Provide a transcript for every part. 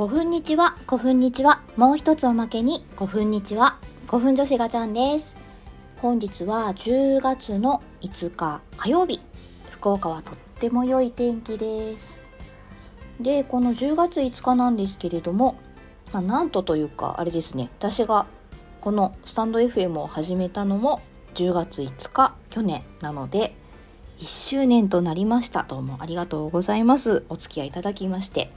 古墳日は古墳日はもう一つおまけに古墳日は古墳女子ガチャンです。本日は10月の5日火曜日。福岡はとっても良い天気です。でこの10月5日なんですけれども、まあ、なんとというかあれですね。私がこのスタンド FM を始めたのも10月5日去年なので1周年となりました。どうもありがとうございます。お付き合いいただきまして。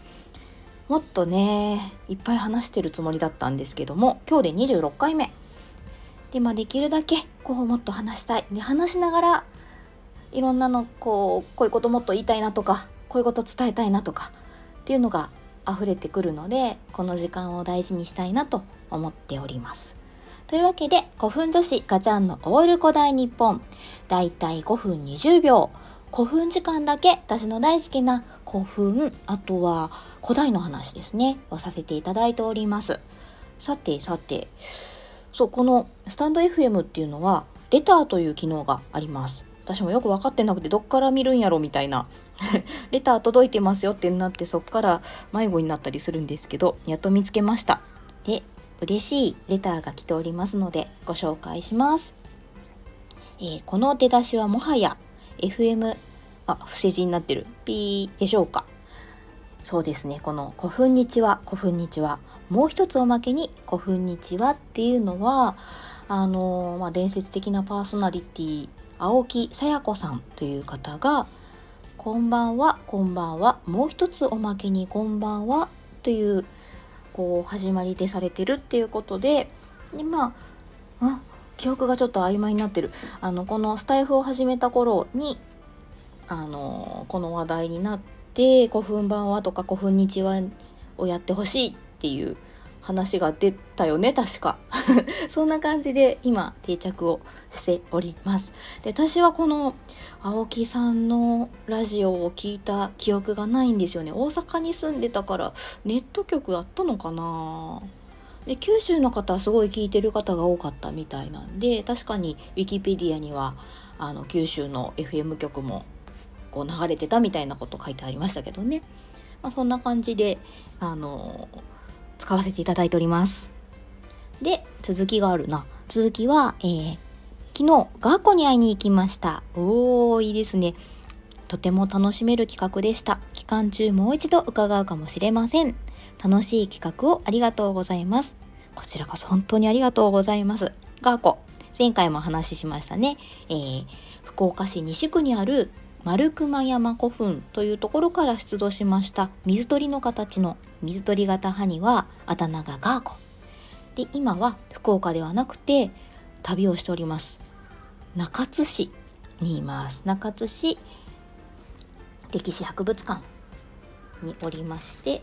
もっとねいっぱい話してるつもりだったんですけども今日で26回目。でまあできるだけこうもっと話したい。で話しながらいろんなのこうこういうこともっと言いたいなとかこういうこと伝えたいなとかっていうのが溢れてくるのでこの時間を大事にしたいなと思っております。というわけで古墳女子ガチャンのオール古代日本だいたい5分20秒。古墳時間だけ私の大好きな古墳あとは古代の話ですねをさせていただいております。さてさて。そうこのスタンド FM っていうのはレターという機能があります。私もよく分かってなくてどっから見るんやろみたいな。レター届いてますよってなってそっから迷子になったりするんですけどやっと見つけました。で嬉しいレターが来ておりますのでご紹介します、えー、この出だしはもはや FM あ不正字になってる。ピー。でしょうか。そうですね。この「古墳日は古墳日は」もう一つおまけに「古墳日は」っていうのはあのまあ、伝説的なパーソナリティ青木さや子さんという方が「こんばんはこんばんはもう一つおまけにこんばんは」というこう始まりでされてるっていうことででまああ記憶がちょっと曖昧になってる。あのこのスタイフを始めた頃にあのこの話題になって古墳版はとか古墳日はをやってほしいっていう話が出たよね確か。そんな感じで今定着をしております。で私はこの青木さんのラジオを聞いた記憶がないんですよね。大阪に住んでたからネット局あったのかな？で九州の方はすごい聞いてる方が多かったみたいなんで確かにウィキペディアにはあの九州の FM 局もこう流れてたみたいなこと書いてありましたけどね、まあ、そんな感じであの使わせていただいております。で続きがあるな。続きは、えー、昨日ガーコに会いに行きました。おーいいですね。とても楽しめる企画でした。期間中もう一度伺うかもしれません。楽しい企画をありがとうございます。こちらこそ本当にありがとうございます。ガーコ前回も話ししましたね、えー、福岡市西区にある丸熊山古墳というところから出土しました。水鳥の形の水鳥型歯にはあだ名がガーコで今は福岡ではなくて旅をしております。中津市にいます。中津市歴史博物館におりまして、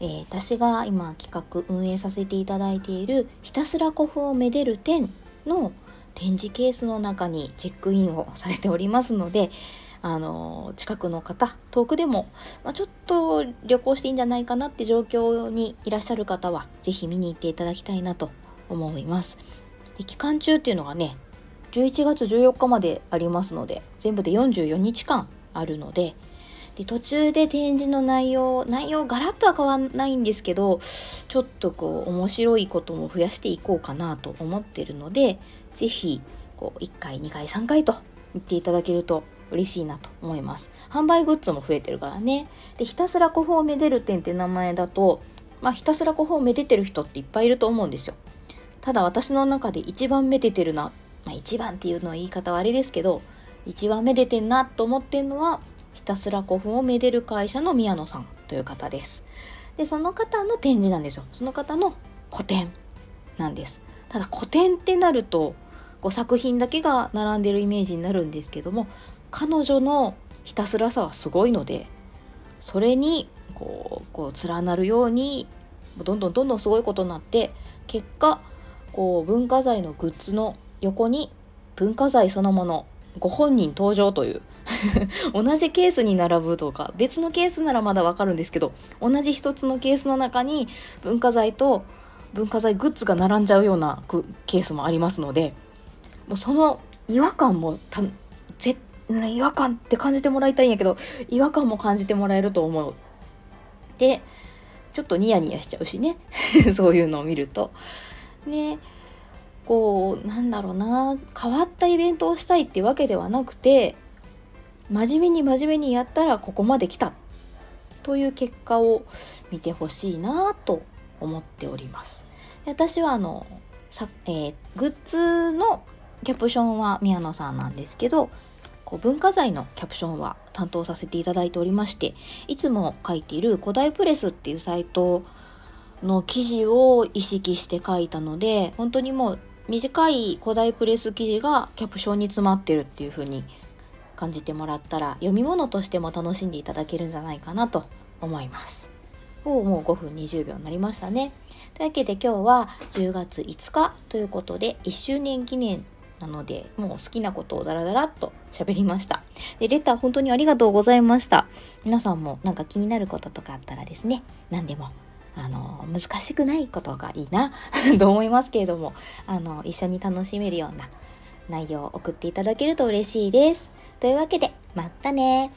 えー、私が今企画運営させていただいているひたすら古墳をめでる展の展示ケースの中にチェックインをされておりますのであの近くの方遠くでも、まあ、ちょっと旅行していいんじゃないかなって状況にいらっしゃる方は是非見に行っていただきたいなと思います。で期間中っていうのがね11月14日までありますので全部で44日間あるのでで途中で展示の内容内容ガラッとは変わんないんですけどちょっとこう面白いことも増やしていこうかなと思ってるので是非こう1回2回3回と言っていただけると嬉しいなと思います。販売グッズも増えてるからね。でひたすら古墳をめでる展って名前だとまあひたすら古墳をめでてる人っていっぱいいると思うんですよ。ただ私の中で一番めでてるなまあ一番っていうのは言い方はあれですけど一番めでてんなと思ってんのはひたすら古墳をめでる会社の宮野さんという方です。でその方の展示なんですよ。その方の個展なんです。ただ古典ってなるとこう作品だけが並んでるイメージになるんですけども彼女のひたすらさはすごいのでそれにこうこう連なるようにどんどんどんどんすごいことになって結果こう文化財のグッズの横に文化財そのものご本人登場という 同じケースに並ぶとか別のケースならまだわかるんですけど同じ一つのケースの中に文化財と文化財グッズが並んじゃうようなケースもありますのでもうその違和感もたぜ違和感って感じてもらいたいんやけど違和感も感じてもらえると思う。でちょっとニヤニヤしちゃうしね そういうのを見ると。ねこうなんだろうな変わったイベントをしたいってわけではなくて真面目に真面目にやったらここまで来たという結果を見てほしいなと思っております。私はあのさ、えー、グッズのキャプションは宮野さんなんですけどこう文化財のキャプションは担当させていただいておりましていつも書いている古代プレスっていうサイトの記事を意識して書いたので本当にもう短い古代プレス記事がキャプションに詰まってるっていう風に感じてもらったら読み物としても楽しんでいただけるんじゃないかなと思います。おもう5分20秒になりましたね。というわけで今日は10月5日ということで1周年記念なのでもう好きなことをダラダラっと喋りました。で、レター本当にありがとうございました。皆さんもなんか気になることとかあったらですね、何でもあの難しくないことがいいな と思いますけれどもあの一緒に楽しめるような内容を送っていただけると嬉しいです。というわけでまたね